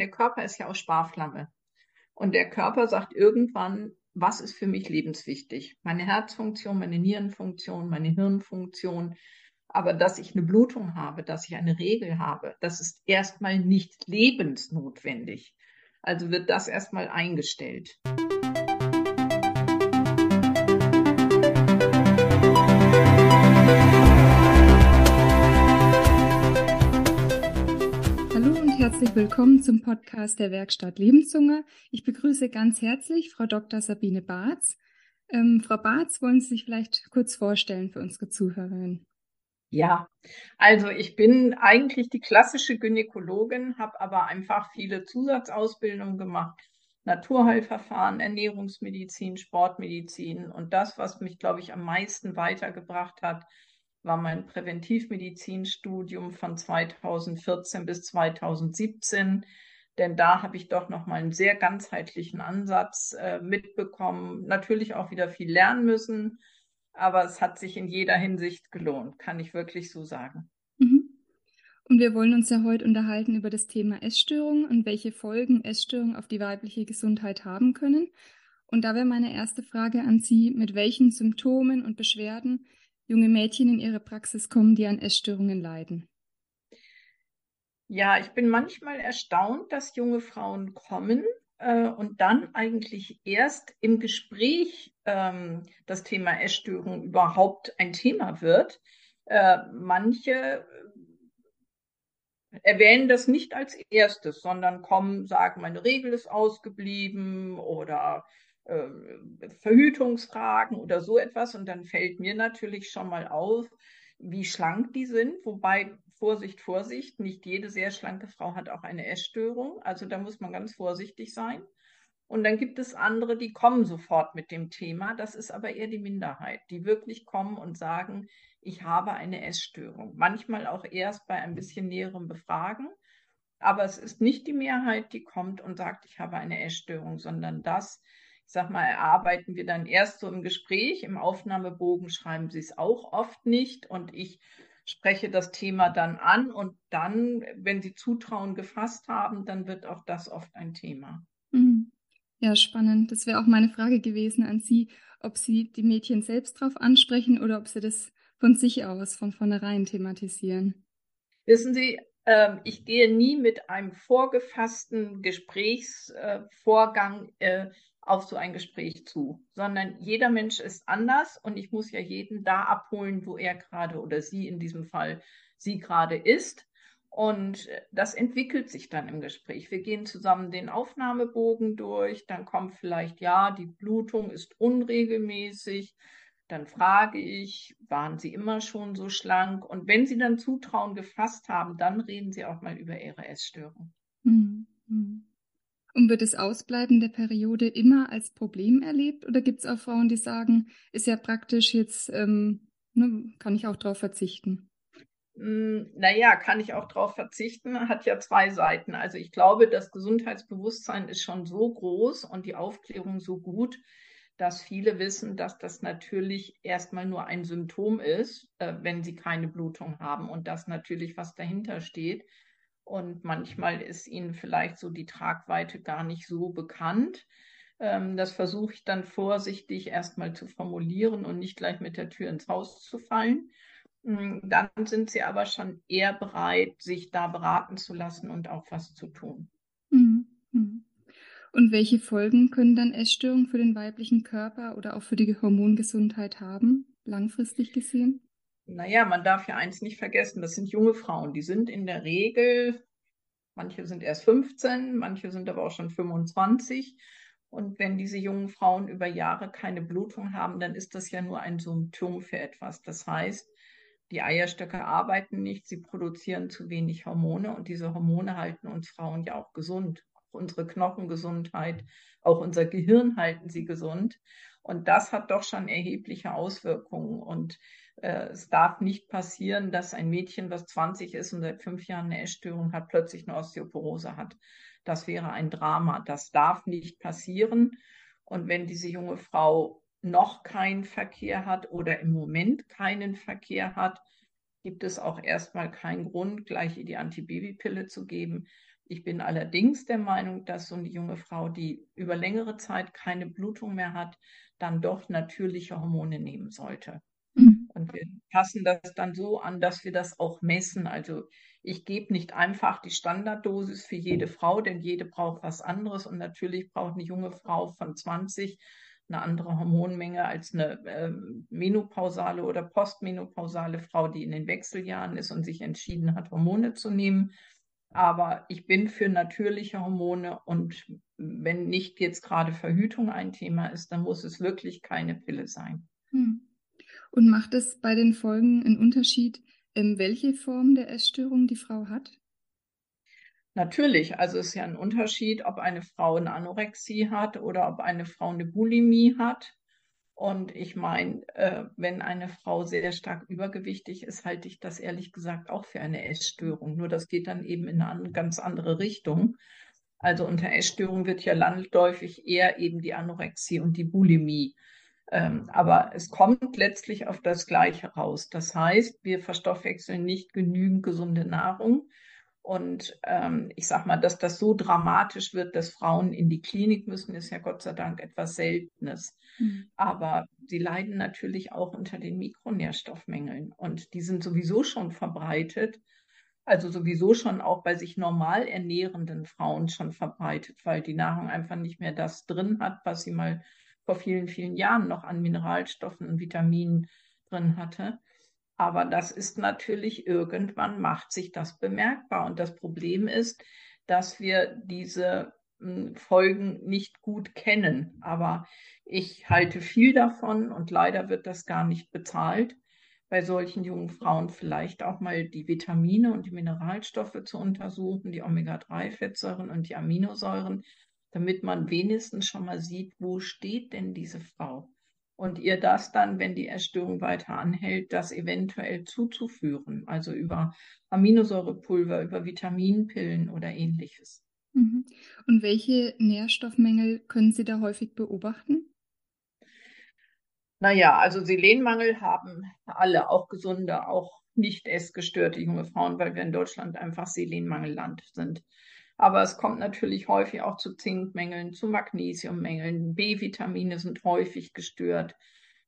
der Körper ist ja auch Sparflamme. Und der Körper sagt irgendwann, was ist für mich lebenswichtig? Meine Herzfunktion, meine Nierenfunktion, meine Hirnfunktion. Aber dass ich eine Blutung habe, dass ich eine Regel habe, das ist erstmal nicht lebensnotwendig. Also wird das erstmal eingestellt. Herzlich willkommen zum Podcast der Werkstatt Lebenszunge. Ich begrüße ganz herzlich Frau Dr. Sabine Barz. Ähm, Frau Barz, wollen Sie sich vielleicht kurz vorstellen für unsere Zuhörerinnen? Ja, also ich bin eigentlich die klassische Gynäkologin, habe aber einfach viele Zusatzausbildungen gemacht. Naturheilverfahren, Ernährungsmedizin, Sportmedizin und das, was mich, glaube ich, am meisten weitergebracht hat, war mein Präventivmedizinstudium von 2014 bis 2017, denn da habe ich doch noch mal einen sehr ganzheitlichen Ansatz äh, mitbekommen. Natürlich auch wieder viel lernen müssen, aber es hat sich in jeder Hinsicht gelohnt, kann ich wirklich so sagen. Mhm. Und wir wollen uns ja heute unterhalten über das Thema Essstörungen und welche Folgen Essstörungen auf die weibliche Gesundheit haben können. Und da wäre meine erste Frage an Sie, mit welchen Symptomen und Beschwerden junge Mädchen in ihre Praxis kommen, die an Essstörungen leiden? Ja, ich bin manchmal erstaunt, dass junge Frauen kommen äh, und dann eigentlich erst im Gespräch ähm, das Thema Essstörung überhaupt ein Thema wird. Äh, manche erwähnen das nicht als erstes, sondern kommen, sagen, meine Regel ist ausgeblieben oder äh, Verhütungsfragen oder so etwas. Und dann fällt mir natürlich schon mal auf, wie schlank die sind. Wobei, Vorsicht, Vorsicht, nicht jede sehr schlanke Frau hat auch eine Essstörung. Also da muss man ganz vorsichtig sein. Und dann gibt es andere, die kommen sofort mit dem Thema. Das ist aber eher die Minderheit, die wirklich kommen und sagen, ich habe eine Essstörung. Manchmal auch erst bei ein bisschen näherem Befragen. Aber es ist nicht die Mehrheit, die kommt und sagt, ich habe eine Essstörung, sondern das ich sag mal, erarbeiten wir dann erst so im Gespräch. Im Aufnahmebogen schreiben sie es auch oft nicht und ich spreche das Thema dann an und dann, wenn sie Zutrauen gefasst haben, dann wird auch das oft ein Thema. Mhm. Ja, spannend. Das wäre auch meine Frage gewesen an Sie, ob Sie die Mädchen selbst darauf ansprechen oder ob Sie das von sich aus von vornherein thematisieren. Wissen Sie, ähm, ich gehe nie mit einem vorgefassten Gesprächsvorgang äh, auf so ein Gespräch zu, sondern jeder Mensch ist anders und ich muss ja jeden da abholen, wo er gerade oder sie in diesem Fall sie gerade ist. Und das entwickelt sich dann im Gespräch. Wir gehen zusammen den Aufnahmebogen durch, dann kommt vielleicht, ja, die Blutung ist unregelmäßig. Dann frage ich, waren Sie immer schon so schlank? Und wenn Sie dann Zutrauen gefasst haben, dann reden Sie auch mal über Ihre Essstörung. Mhm. Und wird das Ausbleiben der Periode immer als Problem erlebt? Oder gibt es auch Frauen, die sagen, ist ja praktisch jetzt, ähm, ne, kann ich auch darauf verzichten? Hm, naja, kann ich auch darauf verzichten, hat ja zwei Seiten. Also ich glaube, das Gesundheitsbewusstsein ist schon so groß und die Aufklärung so gut, dass viele wissen, dass das natürlich erstmal nur ein Symptom ist, äh, wenn sie keine Blutung haben und dass natürlich was dahinter steht. Und manchmal ist ihnen vielleicht so die Tragweite gar nicht so bekannt. Ähm, das versuche ich dann vorsichtig erstmal zu formulieren und nicht gleich mit der Tür ins Haus zu fallen. Hm, dann sind sie aber schon eher bereit, sich da beraten zu lassen und auch was zu tun. Mhm, mhm. Und welche Folgen können dann Essstörungen für den weiblichen Körper oder auch für die Hormongesundheit haben, langfristig gesehen? Naja, man darf ja eins nicht vergessen, das sind junge Frauen. Die sind in der Regel, manche sind erst 15, manche sind aber auch schon 25. Und wenn diese jungen Frauen über Jahre keine Blutung haben, dann ist das ja nur ein Symptom für etwas. Das heißt, die Eierstöcke arbeiten nicht, sie produzieren zu wenig Hormone und diese Hormone halten uns Frauen ja auch gesund. Auch unsere Knochengesundheit, auch unser Gehirn halten sie gesund. Und das hat doch schon erhebliche Auswirkungen. Und äh, es darf nicht passieren, dass ein Mädchen, was 20 ist und seit fünf Jahren eine Essstörung hat, plötzlich eine Osteoporose hat. Das wäre ein Drama. Das darf nicht passieren. Und wenn diese junge Frau noch keinen Verkehr hat oder im Moment keinen Verkehr hat, gibt es auch erstmal keinen Grund, gleich ihr die Antibabypille zu geben. Ich bin allerdings der Meinung, dass so eine junge Frau, die über längere Zeit keine Blutung mehr hat, dann doch natürliche Hormone nehmen sollte. Mhm. Und wir passen das dann so an, dass wir das auch messen. Also ich gebe nicht einfach die Standarddosis für jede Frau, denn jede braucht was anderes. Und natürlich braucht eine junge Frau von 20 eine andere Hormonmenge als eine äh, menopausale oder postmenopausale Frau, die in den Wechseljahren ist und sich entschieden hat, Hormone zu nehmen. Aber ich bin für natürliche Hormone und wenn nicht jetzt gerade Verhütung ein Thema ist, dann muss es wirklich keine Pille sein. Hm. Und macht es bei den Folgen einen Unterschied, ähm, welche Form der Essstörung die Frau hat? Natürlich, also es ist ja ein Unterschied, ob eine Frau eine Anorexie hat oder ob eine Frau eine Bulimie hat. Und ich meine, äh, wenn eine Frau sehr stark übergewichtig ist, halte ich das ehrlich gesagt auch für eine Essstörung. Nur das geht dann eben in eine ganz andere Richtung. Also unter Essstörung wird ja landläufig eher eben die Anorexie und die Bulimie. Ähm, aber es kommt letztlich auf das Gleiche raus. Das heißt, wir verstoffwechseln nicht genügend gesunde Nahrung. Und ähm, ich sage mal, dass das so dramatisch wird, dass Frauen in die Klinik müssen, ist ja Gott sei Dank etwas Seltenes. Mhm. Aber sie leiden natürlich auch unter den Mikronährstoffmängeln und die sind sowieso schon verbreitet. Also sowieso schon auch bei sich normal ernährenden Frauen schon verbreitet, weil die Nahrung einfach nicht mehr das drin hat, was sie mal vor vielen, vielen Jahren noch an Mineralstoffen und Vitaminen drin hatte. Aber das ist natürlich irgendwann macht sich das bemerkbar. Und das Problem ist, dass wir diese hm, Folgen nicht gut kennen. Aber ich halte viel davon und leider wird das gar nicht bezahlt, bei solchen jungen Frauen vielleicht auch mal die Vitamine und die Mineralstoffe zu untersuchen, die Omega-3-Fettsäuren und die Aminosäuren, damit man wenigstens schon mal sieht, wo steht denn diese Frau? und ihr das dann, wenn die Erstörung weiter anhält, das eventuell zuzuführen, also über Aminosäurepulver, über Vitaminpillen oder ähnliches. Mhm. Und welche Nährstoffmängel können Sie da häufig beobachten? Naja, also Selenmangel haben alle, auch gesunde, auch nicht essgestörte junge Frauen, weil wir in Deutschland einfach Selenmangelland sind. Aber es kommt natürlich häufig auch zu Zinkmängeln, zu Magnesiummängeln. B-Vitamine sind häufig gestört.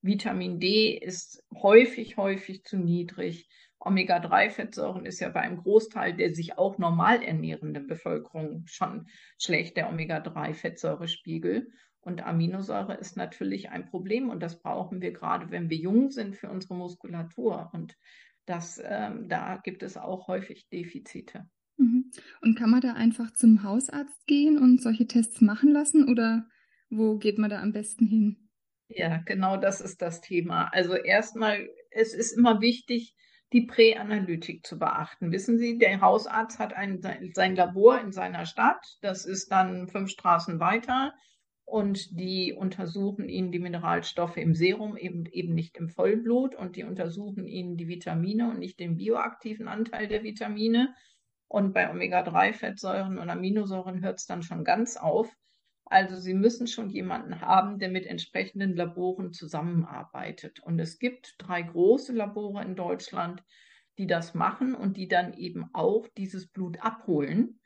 Vitamin D ist häufig, häufig zu niedrig. Omega-3-Fettsäuren ist ja bei einem Großteil der sich auch normal ernährenden Bevölkerung schon schlecht, der Omega-3-Fettsäurespiegel. Und Aminosäure ist natürlich ein Problem und das brauchen wir gerade, wenn wir jung sind, für unsere Muskulatur. Und das, ähm, da gibt es auch häufig Defizite. Und kann man da einfach zum Hausarzt gehen und solche Tests machen lassen oder wo geht man da am besten hin? Ja, genau das ist das Thema. Also erstmal, es ist immer wichtig, die Präanalytik zu beachten. Wissen Sie, der Hausarzt hat ein, sein Labor in seiner Stadt, das ist dann fünf Straßen weiter und die untersuchen ihnen die Mineralstoffe im Serum, eben, eben nicht im Vollblut und die untersuchen ihnen die Vitamine und nicht den bioaktiven Anteil der Vitamine und bei Omega-3-Fettsäuren und Aminosäuren hört es dann schon ganz auf. Also Sie müssen schon jemanden haben, der mit entsprechenden Laboren zusammenarbeitet. Und es gibt drei große Labore in Deutschland, die das machen und die dann eben auch dieses Blut abholen.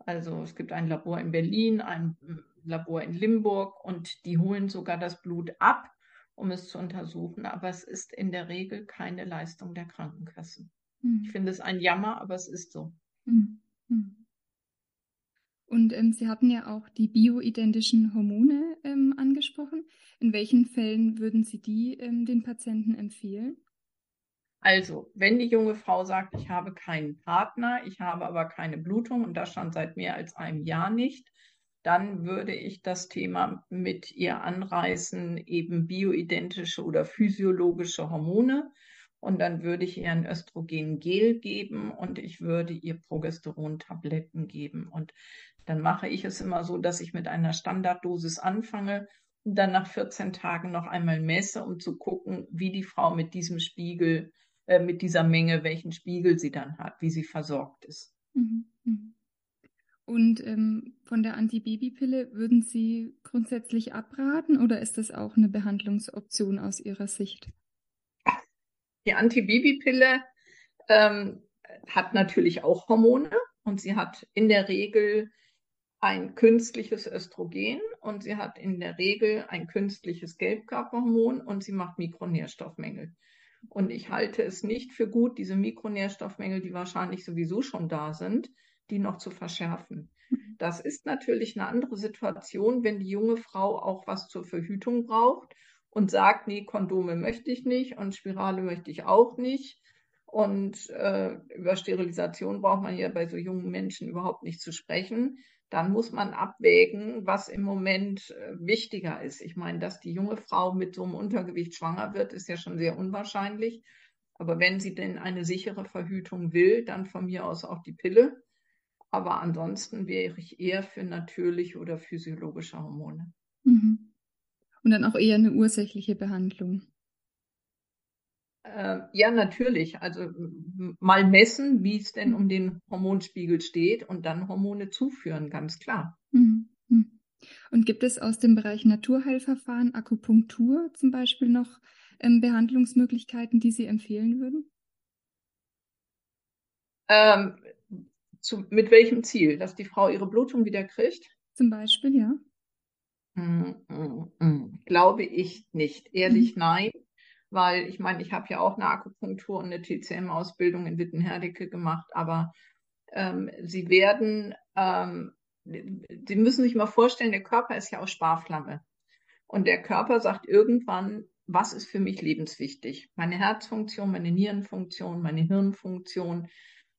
Also es gibt ein Labor in Berlin, ein Labor in Limburg und die holen sogar das Blut ab, um es zu untersuchen. Aber es ist in der Regel keine Leistung der Krankenkassen. Hm. Ich finde es ein Jammer, aber es ist so. Mhm. Mhm. Und ähm, Sie hatten ja auch die bioidentischen Hormone ähm, angesprochen. In welchen Fällen würden Sie die ähm, den Patienten empfehlen? Also, wenn die junge Frau sagt, ich habe keinen Partner, ich habe aber keine Blutung und das schon seit mehr als einem Jahr nicht, dann würde ich das Thema mit ihr anreißen, eben bioidentische oder physiologische Hormone und dann würde ich ihr ein Östrogengel geben und ich würde ihr Progesteron-Tabletten geben. Und dann mache ich es immer so, dass ich mit einer Standarddosis anfange und dann nach 14 Tagen noch einmal messe, um zu gucken, wie die Frau mit diesem Spiegel, äh, mit dieser Menge, welchen Spiegel sie dann hat, wie sie versorgt ist. Mhm, mhm. Und ähm, von der Antibabypille würden Sie grundsätzlich abraten oder ist das auch eine Behandlungsoption aus Ihrer Sicht? Die Antibabypille ähm, hat natürlich auch Hormone. und sie hat in der Regel ein künstliches Östrogen und sie hat in der Regel ein künstliches Gelbkörperhormon und sie macht Mikronährstoffmängel. Und ich halte es nicht für gut, diese Mikronährstoffmängel, die wahrscheinlich sowieso schon da sind, die noch zu verschärfen. Das ist natürlich eine andere Situation, wenn die junge Frau auch was zur Verhütung braucht und sagt, nee, Kondome möchte ich nicht und Spirale möchte ich auch nicht. Und äh, über Sterilisation braucht man ja bei so jungen Menschen überhaupt nicht zu sprechen. Dann muss man abwägen, was im Moment äh, wichtiger ist. Ich meine, dass die junge Frau mit so einem Untergewicht schwanger wird, ist ja schon sehr unwahrscheinlich. Aber wenn sie denn eine sichere Verhütung will, dann von mir aus auch die Pille. Aber ansonsten wäre ich eher für natürliche oder physiologische Hormone. Mhm. Und dann auch eher eine ursächliche Behandlung. Äh, ja, natürlich. Also mal messen, wie es denn um den Hormonspiegel steht und dann Hormone zuführen, ganz klar. Mhm. mhm. Und gibt es aus dem Bereich Naturheilverfahren, Akupunktur zum Beispiel noch ähm, Behandlungsmöglichkeiten, die Sie empfehlen würden? Ähm, zu, mit welchem Ziel? Dass die Frau ihre Blutung wieder kriegt? Zum Beispiel, ja. Mm, mm, mm. Glaube ich nicht. Ehrlich, mhm. nein. Weil ich meine, ich habe ja auch eine Akupunktur und eine TCM-Ausbildung in Wittenherdecke gemacht, aber ähm, sie werden, ähm, Sie müssen sich mal vorstellen, der Körper ist ja auch Sparflamme. Und der Körper sagt irgendwann, was ist für mich lebenswichtig? Meine Herzfunktion, meine Nierenfunktion, meine Hirnfunktion,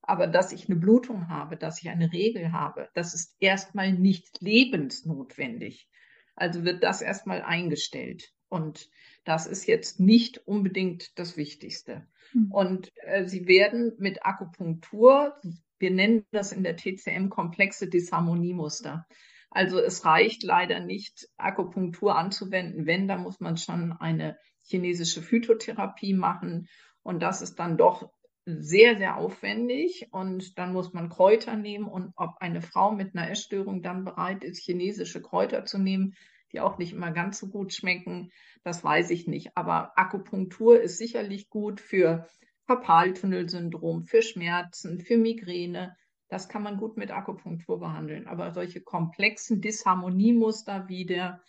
aber dass ich eine Blutung habe, dass ich eine Regel habe, das ist erstmal nicht lebensnotwendig. Also wird das erstmal eingestellt. Und das ist jetzt nicht unbedingt das Wichtigste. Mhm. Und äh, sie werden mit Akupunktur, wir nennen das in der TCM komplexe Disharmoniemuster. Also es reicht leider nicht, Akupunktur anzuwenden. Wenn, da muss man schon eine chinesische Phytotherapie machen. Und das ist dann doch sehr, sehr aufwendig und dann muss man Kräuter nehmen und ob eine Frau mit einer Essstörung dann bereit ist, chinesische Kräuter zu nehmen, die auch nicht immer ganz so gut schmecken, das weiß ich nicht. Aber Akupunktur ist sicherlich gut für Karpaltunnelsyndrom, für Schmerzen, für Migräne. Das kann man gut mit Akupunktur behandeln. Aber solche komplexen Disharmoniemuster, wie der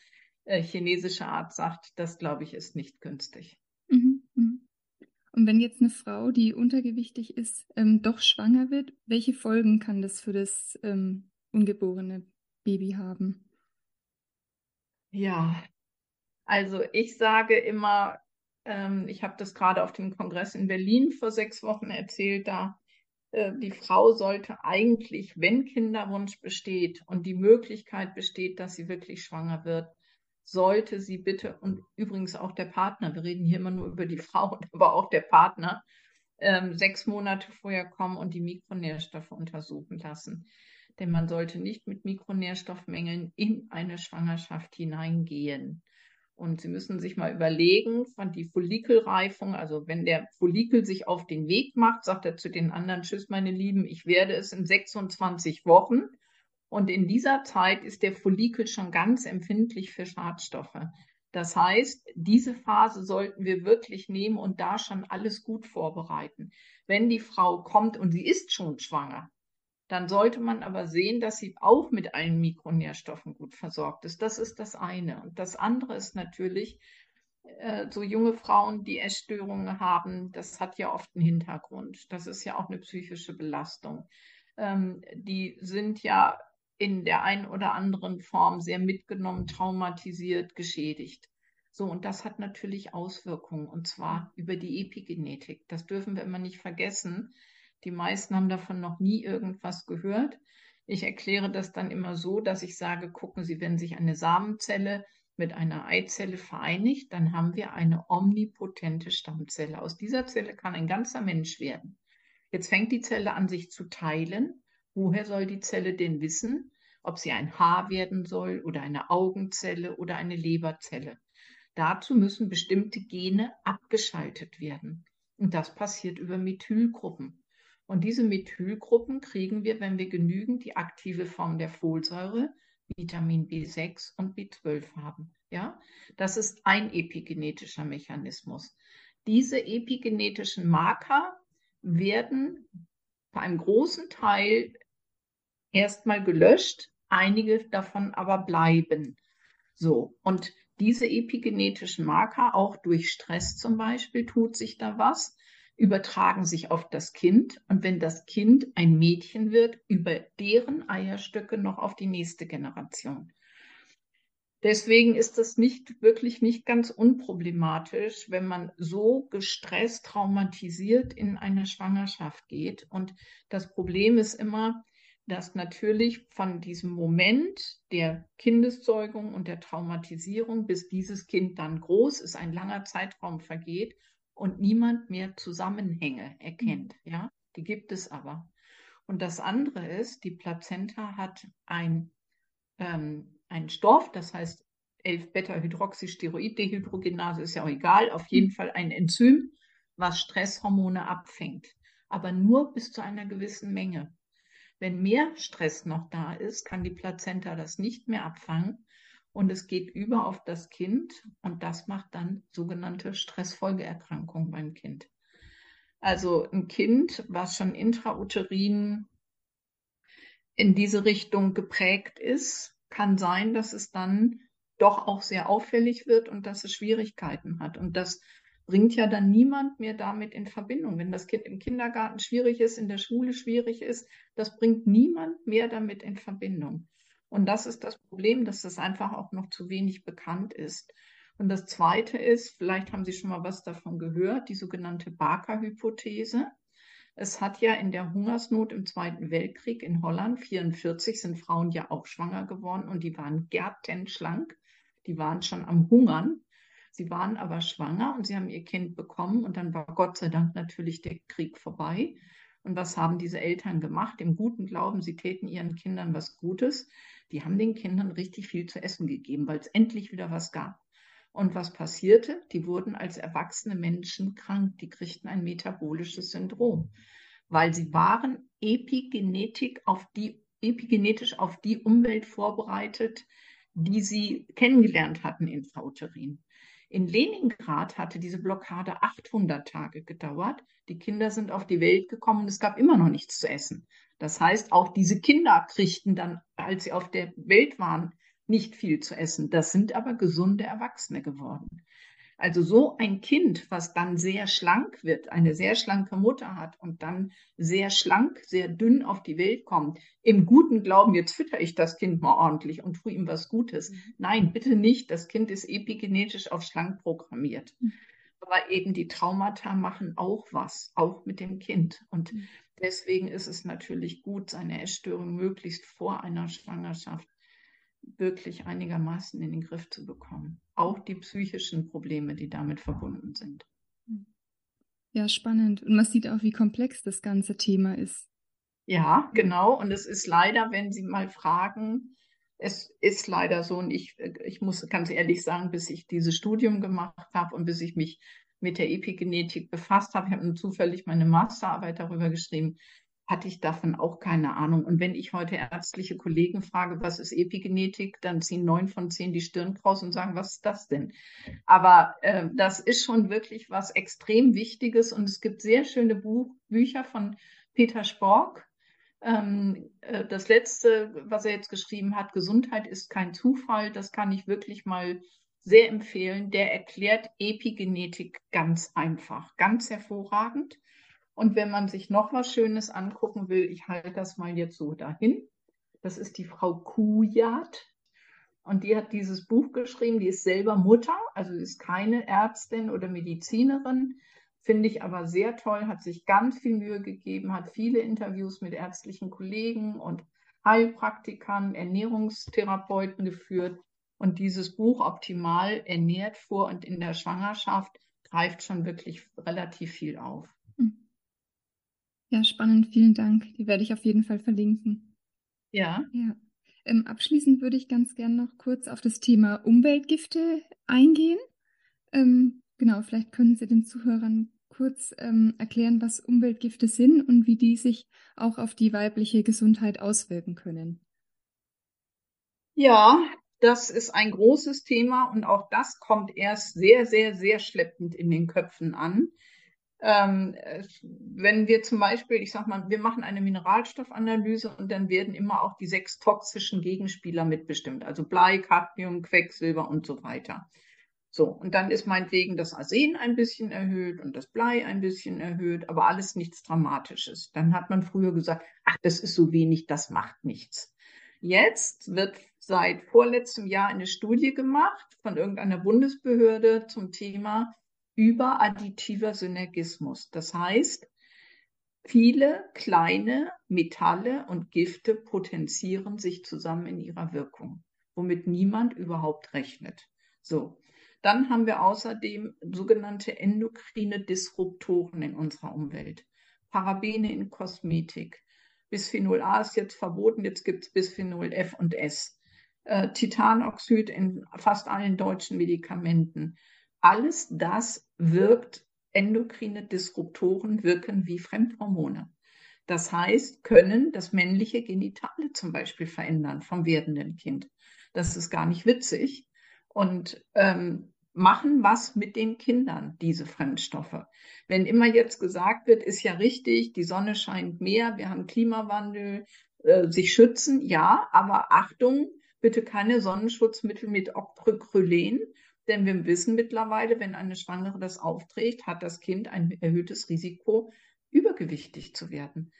äh, chinesische Arzt sagt, das glaube ich ist nicht günstig. Und wenn jetzt eine Frau, die untergewichtig ist, ähm, doch schwanger wird, welche Folgen kann das für das ähm, ungeborene Baby haben? Ja, also ich sage immer, ähm, ich habe das gerade auf dem Kongress in Berlin vor sechs Wochen erzählt, da äh, die Frau sollte eigentlich, wenn Kinderwunsch besteht und die Möglichkeit besteht, dass sie wirklich schwanger wird, sollte sie bitte, und übrigens auch der Partner, wir reden hier immer nur über die Frau, aber auch der Partner, ähm, sechs Monate vorher kommen und die Mikronährstoffe untersuchen lassen. Denn man sollte nicht mit Mikronährstoffmängeln in eine Schwangerschaft hineingehen. Und Sie müssen sich mal überlegen, von die Follikelreifung, also wenn der Follikel sich auf den Weg macht, sagt er zu den anderen, tschüss meine Lieben, ich werde es in 26 Wochen. Und in dieser Zeit ist der Follikel schon ganz empfindlich für Schadstoffe. Das heißt, diese Phase sollten wir wirklich nehmen und da schon alles gut vorbereiten. Wenn die Frau kommt und sie ist schon schwanger, dann sollte man aber sehen, dass sie auch mit allen Mikronährstoffen gut versorgt ist. Das ist das eine. Und das andere ist natürlich, äh, so junge Frauen, die Essstörungen haben, das hat ja oft einen Hintergrund. Das ist ja auch eine psychische Belastung. Ähm, die sind ja in der einen oder anderen Form sehr mitgenommen, traumatisiert, geschädigt. So, und das hat natürlich Auswirkungen, und zwar über die Epigenetik. Das dürfen wir immer nicht vergessen. Die meisten haben davon noch nie irgendwas gehört. Ich erkläre das dann immer so, dass ich sage, gucken Sie, wenn sich eine Samenzelle mit einer Eizelle vereinigt, dann haben wir eine omnipotente Stammzelle. Aus dieser Zelle kann ein ganzer Mensch werden. Jetzt fängt die Zelle an, sich zu teilen. Woher soll die Zelle denn wissen, ob sie ein Haar werden soll oder eine Augenzelle oder eine Leberzelle? Dazu müssen bestimmte Gene abgeschaltet werden. Und das passiert über Methylgruppen. Und diese Methylgruppen kriegen wir, wenn wir genügend die aktive Form der Folsäure, Vitamin B6 und B12 haben. Ja, das ist ein epigenetischer Mechanismus. Diese epigenetischen Marker werden bei einem großen Teil erstmal gelöscht, einige davon aber bleiben. So, und diese epigenetischen Marker, auch durch Stress zum Beispiel, tut sich da was, übertragen sich auf das Kind. Und wenn das Kind ein Mädchen wird, über deren Eierstöcke noch auf die nächste Generation. Deswegen ist das nicht wirklich nicht ganz unproblematisch, wenn man so gestresst, traumatisiert in eine Schwangerschaft geht. Und das Problem ist immer, dass natürlich von diesem Moment der Kindeszeugung und der Traumatisierung, bis dieses Kind dann groß ist, ein langer Zeitraum vergeht und niemand mehr Zusammenhänge erkennt. Mhm. Ja, die gibt es aber. Und das andere ist, die Plazenta hat ein, ähm, ein Stoff, das heißt 11-Beta-Hydroxysteroid-Dehydrogenase, ist ja auch egal, auf jeden mhm. Fall ein Enzym, was Stresshormone abfängt. Aber nur bis zu einer gewissen Menge. Wenn mehr Stress noch da ist, kann die Plazenta das nicht mehr abfangen und es geht über auf das Kind und das macht dann sogenannte Stressfolgeerkrankungen beim Kind. Also ein Kind, was schon intrauterin in diese Richtung geprägt ist, kann sein, dass es dann doch auch sehr auffällig wird und dass es Schwierigkeiten hat. Und das bringt ja dann niemand mehr damit in Verbindung. Wenn das Kind im Kindergarten schwierig ist, in der Schule schwierig ist, das bringt niemand mehr damit in Verbindung. Und das ist das Problem, dass das einfach auch noch zu wenig bekannt ist. Und das Zweite ist, vielleicht haben Sie schon mal was davon gehört, die sogenannte Barker-Hypothese. Es hat ja in der Hungersnot im Zweiten Weltkrieg in Holland, 1944, sind Frauen ja auch schwanger geworden und die waren gärtenschlank. Die waren schon am Hungern. Sie waren aber schwanger und sie haben ihr Kind bekommen und dann war Gott sei Dank natürlich der Krieg vorbei. Und was haben diese Eltern gemacht? Im guten Glauben, sie täten ihren Kindern was Gutes. Die haben den Kindern richtig viel zu essen gegeben, weil es endlich wieder was gab. Und was passierte? Die wurden als erwachsene Menschen krank. Die kriegten ein metabolisches Syndrom, weil sie waren epigenetik auf die, epigenetisch auf die Umwelt vorbereitet, die sie kennengelernt hatten in Frauterin. In Leningrad hatte diese Blockade 800 Tage gedauert. Die Kinder sind auf die Welt gekommen und es gab immer noch nichts zu essen. Das heißt, auch diese Kinder kriegten dann, als sie auf der Welt waren, nicht viel zu essen. Das sind aber gesunde Erwachsene geworden. Also so ein Kind, was dann sehr schlank wird, eine sehr schlanke Mutter hat und dann sehr schlank, sehr dünn auf die Welt kommt, im guten Glauben, jetzt fütter ich das Kind mal ordentlich und tue ihm was Gutes. Mhm. Nein, bitte nicht. Das Kind ist epigenetisch auf schlank programmiert. Mhm. Aber eben die Traumata machen auch was, auch mit dem Kind. Und mhm. deswegen ist es natürlich gut, seine Essstörung möglichst vor einer Schwangerschaft wirklich einigermaßen in den Griff zu bekommen. Auch die psychischen Probleme, die damit verbunden sind. Ja, spannend. Und man sieht auch, wie komplex das ganze Thema ist. Ja, genau. Und es ist leider, wenn Sie mal fragen, es ist leider so, und ich, ich muss ganz ehrlich sagen, bis ich dieses Studium gemacht habe und bis ich mich mit der Epigenetik befasst habe, ich habe zufällig meine Masterarbeit darüber geschrieben, hatte ich davon auch keine Ahnung. Und wenn ich heute ärztliche Kollegen frage, was ist Epigenetik, dann ziehen neun von zehn die Stirn kraus und sagen, was ist das denn? Aber äh, das ist schon wirklich was extrem Wichtiges und es gibt sehr schöne Buch, Bücher von Peter Spork. Ähm, äh, das letzte, was er jetzt geschrieben hat, Gesundheit ist kein Zufall, das kann ich wirklich mal sehr empfehlen. Der erklärt Epigenetik ganz einfach, ganz hervorragend. Und wenn man sich noch was Schönes angucken will, ich halte das mal jetzt so dahin. Das ist die Frau Kujat. Und die hat dieses Buch geschrieben. Die ist selber Mutter, also ist keine Ärztin oder Medizinerin. Finde ich aber sehr toll, hat sich ganz viel Mühe gegeben, hat viele Interviews mit ärztlichen Kollegen und Heilpraktikern, Ernährungstherapeuten geführt. Und dieses Buch Optimal ernährt vor und in der Schwangerschaft greift schon wirklich relativ viel auf. Ja, spannend, vielen Dank. Die werde ich auf jeden Fall verlinken. Ja. Ja. Ähm, abschließend würde ich ganz gern noch kurz auf das Thema Umweltgifte eingehen. Ähm, genau, vielleicht können Sie den Zuhörern kurz ähm, erklären, was Umweltgifte sind und wie die sich auch auf die weibliche Gesundheit auswirken können. Ja, das ist ein großes Thema und auch das kommt erst sehr, sehr, sehr schleppend in den Köpfen an. Ähm, wenn wir zum Beispiel, ich sag mal, wir machen eine Mineralstoffanalyse und dann werden immer auch die sechs toxischen Gegenspieler mitbestimmt, also Blei, Cadmium, Quecksilber und so weiter. So, und dann ist meinetwegen das Arsen ein bisschen erhöht und das Blei ein bisschen erhöht, aber alles nichts Dramatisches. Dann hat man früher gesagt, ach, das ist so wenig, das macht nichts. Jetzt wird seit vorletztem Jahr eine Studie gemacht von irgendeiner Bundesbehörde zum Thema überadditiver Synergismus. Das heißt, viele kleine Metalle und Gifte potenzieren sich zusammen in ihrer Wirkung, womit niemand überhaupt rechnet. So. Dann haben wir außerdem sogenannte endokrine Disruptoren in unserer Umwelt. Parabene in Kosmetik. Bisphenol A ist jetzt verboten, jetzt gibt es Bisphenol F und S. Äh, Titanoxid in fast allen deutschen Medikamenten. Alles das wirkt, endokrine Disruptoren wirken wie Fremdhormone. Das heißt, können das männliche Genitale zum Beispiel verändern vom werdenden Kind. Das ist gar nicht witzig und ähm, machen was mit den Kindern, diese Fremdstoffe. Wenn immer jetzt gesagt wird, ist ja richtig, die Sonne scheint mehr, wir haben Klimawandel, äh, sich schützen, ja, aber Achtung, bitte keine Sonnenschutzmittel mit Octreocrylen denn wir wissen mittlerweile, wenn eine Schwangere das aufträgt, hat das Kind ein erhöhtes Risiko, übergewichtig zu werden.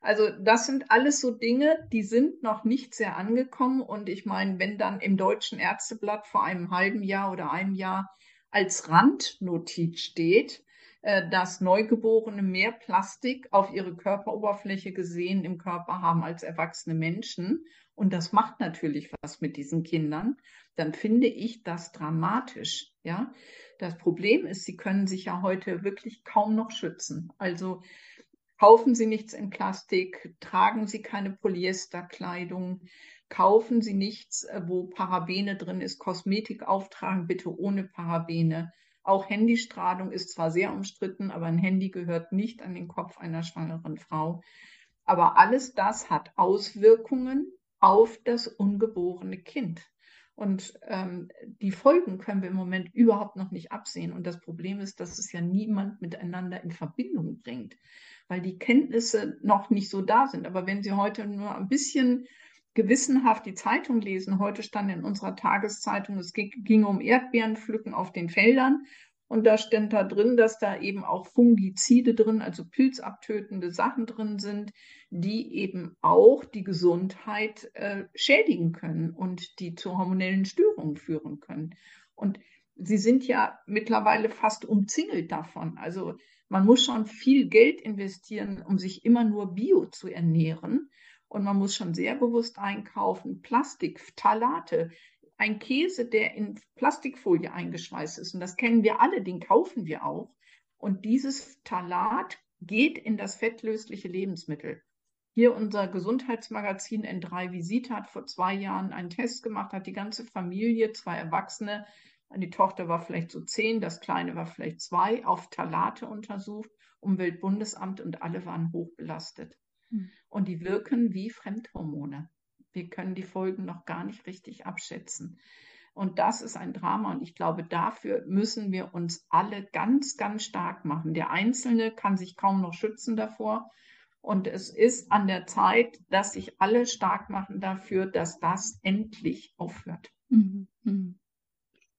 Also das sind alles so Dinge, die sind noch nicht sehr angekommen. Und ich meine, wenn dann im deutschen Ärzteblatt vor einem halben Jahr oder einem Jahr als Randnotiz steht, äh, dass Neugeborene mehr Plastik auf ihre Körperoberfläche gesehen im Körper haben als erwachsene Menschen. Und das macht natürlich was mit diesen Kindern. Dann finde ich das dramatisch. Ja, das Problem ist, sie können sich ja heute wirklich kaum noch schützen. Also kaufen Sie nichts in Plastik, tragen Sie keine Polyesterkleidung, kaufen Sie nichts, äh, wo Parabene drin ist, Kosmetik auftragen, bitte ohne Parabene. Auch Handystrahlung ist zwar sehr umstritten, aber ein Handy gehört nicht an den Kopf einer schwangeren Frau. Aber alles das hat Auswirkungen auf das ungeborene Kind. Und ähm, die Folgen können wir im Moment überhaupt noch nicht absehen. Und das Problem ist, dass es ja niemand miteinander in Verbindung bringt, weil die Kenntnisse noch nicht so da sind. Aber wenn Sie heute nur ein bisschen gewissenhaft die Zeitung lesen. Heute stand in unserer Tageszeitung, es ging um Erdbeerenpflücken auf den Feldern. Und da stand da drin, dass da eben auch Fungizide drin, also pilzabtötende Sachen drin sind, die eben auch die Gesundheit äh, schädigen können und die zu hormonellen Störungen führen können. Und sie sind ja mittlerweile fast umzingelt davon. Also man muss schon viel Geld investieren, um sich immer nur bio zu ernähren. Und man muss schon sehr bewusst einkaufen. Plastik, Phthalate, ein Käse, der in Plastikfolie eingeschweißt ist. Und das kennen wir alle, den kaufen wir auch. Und dieses Phthalat geht in das fettlösliche Lebensmittel. Hier unser Gesundheitsmagazin N3 Visite hat vor zwei Jahren einen Test gemacht, hat die ganze Familie, zwei Erwachsene, die Tochter war vielleicht so zehn, das Kleine war vielleicht zwei, auf Phthalate untersucht, Umweltbundesamt und alle waren hochbelastet. Hm. Und die wirken wie Fremdhormone. Wir können die Folgen noch gar nicht richtig abschätzen. Und das ist ein Drama. Und ich glaube, dafür müssen wir uns alle ganz, ganz stark machen. Der Einzelne kann sich kaum noch schützen davor. Und es ist an der Zeit, dass sich alle stark machen dafür, dass das endlich aufhört. Mhm. mhm.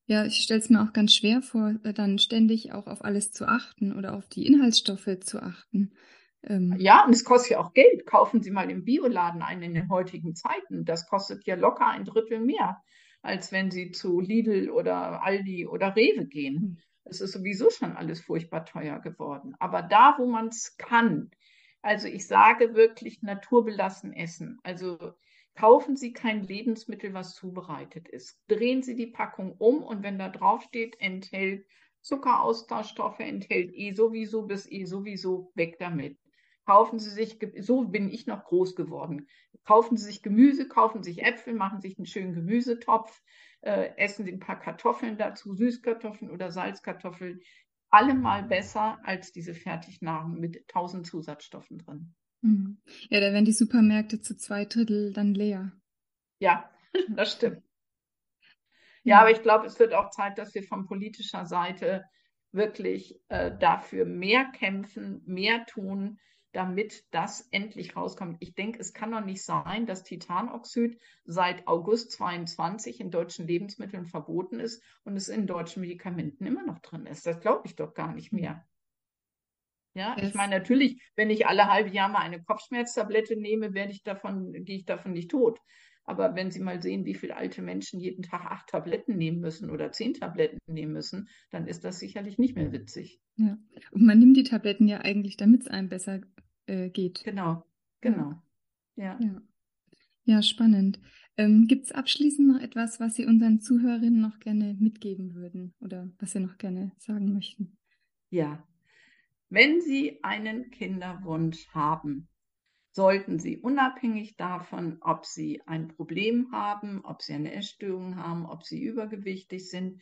Ja, ich stelle es mir auch ganz schwer vor, dann ständig auch auf alles zu achten oder auf die Inhaltsstoffe zu achten. Ähm, ja, und es kostet ja auch Geld. Kaufen Sie mal im Bioladen ein in den heutigen Zeiten. Das kostet ja locker ein Drittel mehr, als wenn Sie zu Lidl oder Aldi oder Rewe gehen. Hm. Es ist sowieso schon alles furchtbar teuer geworden. Aber da, wo man es kann, also ich sage wirklich naturbelassen essen. Also kaufen Sie kein Lebensmittel, was zubereitet ist. Drehen Sie die Packung um und wenn da drauf steht, enthält Zuckeraustauschstoffe, enthält eh sowieso bis eh sowieso, weg damit. Kaufen Sie sich, so bin ich noch groß geworden. Kaufen Sie sich Gemüse, kaufen sich Äpfel, machen sich einen schönen Gemüsetopf, äh, essen Sie ein paar Kartoffeln dazu, Süßkartoffeln oder Salzkartoffeln. Allemal besser als diese Fertignahrung mit tausend Zusatzstoffen drin. Mhm. Ja, da werden die Supermärkte zu zwei Drittel dann leer. Ja, das stimmt. Ja, aber ich glaube, es wird auch Zeit, dass wir von politischer Seite wirklich äh, dafür mehr kämpfen, mehr tun, damit das endlich rauskommt. Ich denke, es kann doch nicht sein, dass Titanoxid seit August 22 in deutschen Lebensmitteln verboten ist und es in deutschen Medikamenten immer noch drin ist. Das glaube ich doch gar nicht mehr. Ja, ich meine, natürlich, wenn ich alle halbe Jahr mal eine Kopfschmerztablette nehme, werde ich davon, gehe ich davon nicht tot. Aber wenn Sie mal sehen, wie viele alte Menschen jeden Tag acht Tabletten nehmen müssen oder zehn Tabletten nehmen müssen, dann ist das sicherlich nicht mehr witzig. Ja, und man nimmt die Tabletten ja eigentlich, damit es einem besser äh, geht. Genau, genau. Ja. Ja, ja spannend. Ähm, Gibt es abschließend noch etwas, was Sie unseren Zuhörerinnen noch gerne mitgeben würden oder was Sie noch gerne sagen möchten? Ja, wenn Sie einen Kinderwunsch haben, sollten Sie unabhängig davon, ob Sie ein Problem haben, ob Sie eine Essstörung haben, ob Sie übergewichtig sind,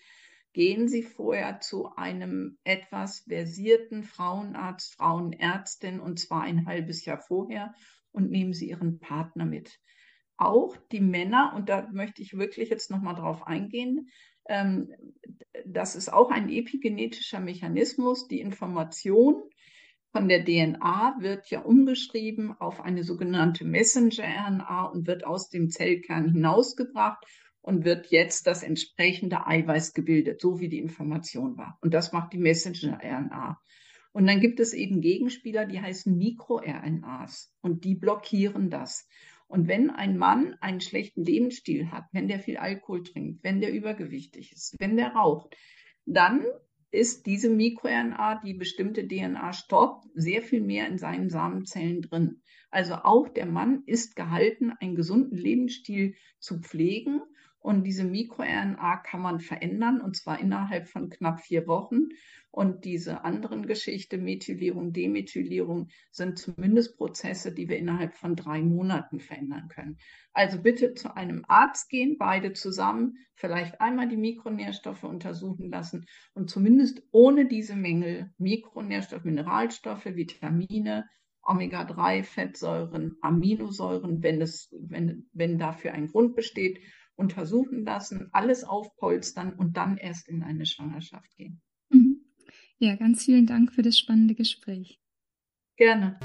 gehen Sie vorher zu einem etwas versierten Frauenarzt, Frauenärztin und zwar ein halbes Jahr vorher und nehmen Sie Ihren Partner mit. Auch die Männer, und da möchte ich wirklich jetzt nochmal drauf eingehen, ähm, das ist auch ein epigenetischer Mechanismus, die Information von der DNA wird ja umgeschrieben auf eine sogenannte Messenger-RNA und wird aus dem Zellkern hinausgebracht und wird jetzt das entsprechende Eiweiß gebildet, so wie die Information war. Und das macht die Messenger-RNA. Und dann gibt es eben Gegenspieler, die heißen MikroRNAs und die blockieren das. Und wenn ein Mann einen schlechten Lebensstil hat, wenn der viel Alkohol trinkt, wenn der übergewichtig ist, wenn der raucht, dann ist diese MikroRNA, die bestimmte DNA stoppt, sehr viel mehr in seinen Samenzellen drin. Also auch der Mann ist gehalten, einen gesunden Lebensstil zu pflegen. Und diese MikroRNA kann man verändern, und zwar innerhalb von knapp vier Wochen. Und diese anderen Geschichte, Methylierung, Demethylierung, sind zumindest Prozesse, die wir innerhalb von drei Monaten verändern können. Also bitte zu einem Arzt gehen, beide zusammen, vielleicht einmal die Mikronährstoffe untersuchen lassen und zumindest ohne diese Mängel, Mikronährstoffe, Mineralstoffe, Vitamine, Omega-3, Fettsäuren, Aminosäuren, wenn, es, wenn, wenn dafür ein Grund besteht, untersuchen lassen, alles aufpolstern und dann erst in eine Schwangerschaft gehen. Ja, ganz vielen Dank für das spannende Gespräch. Gerne.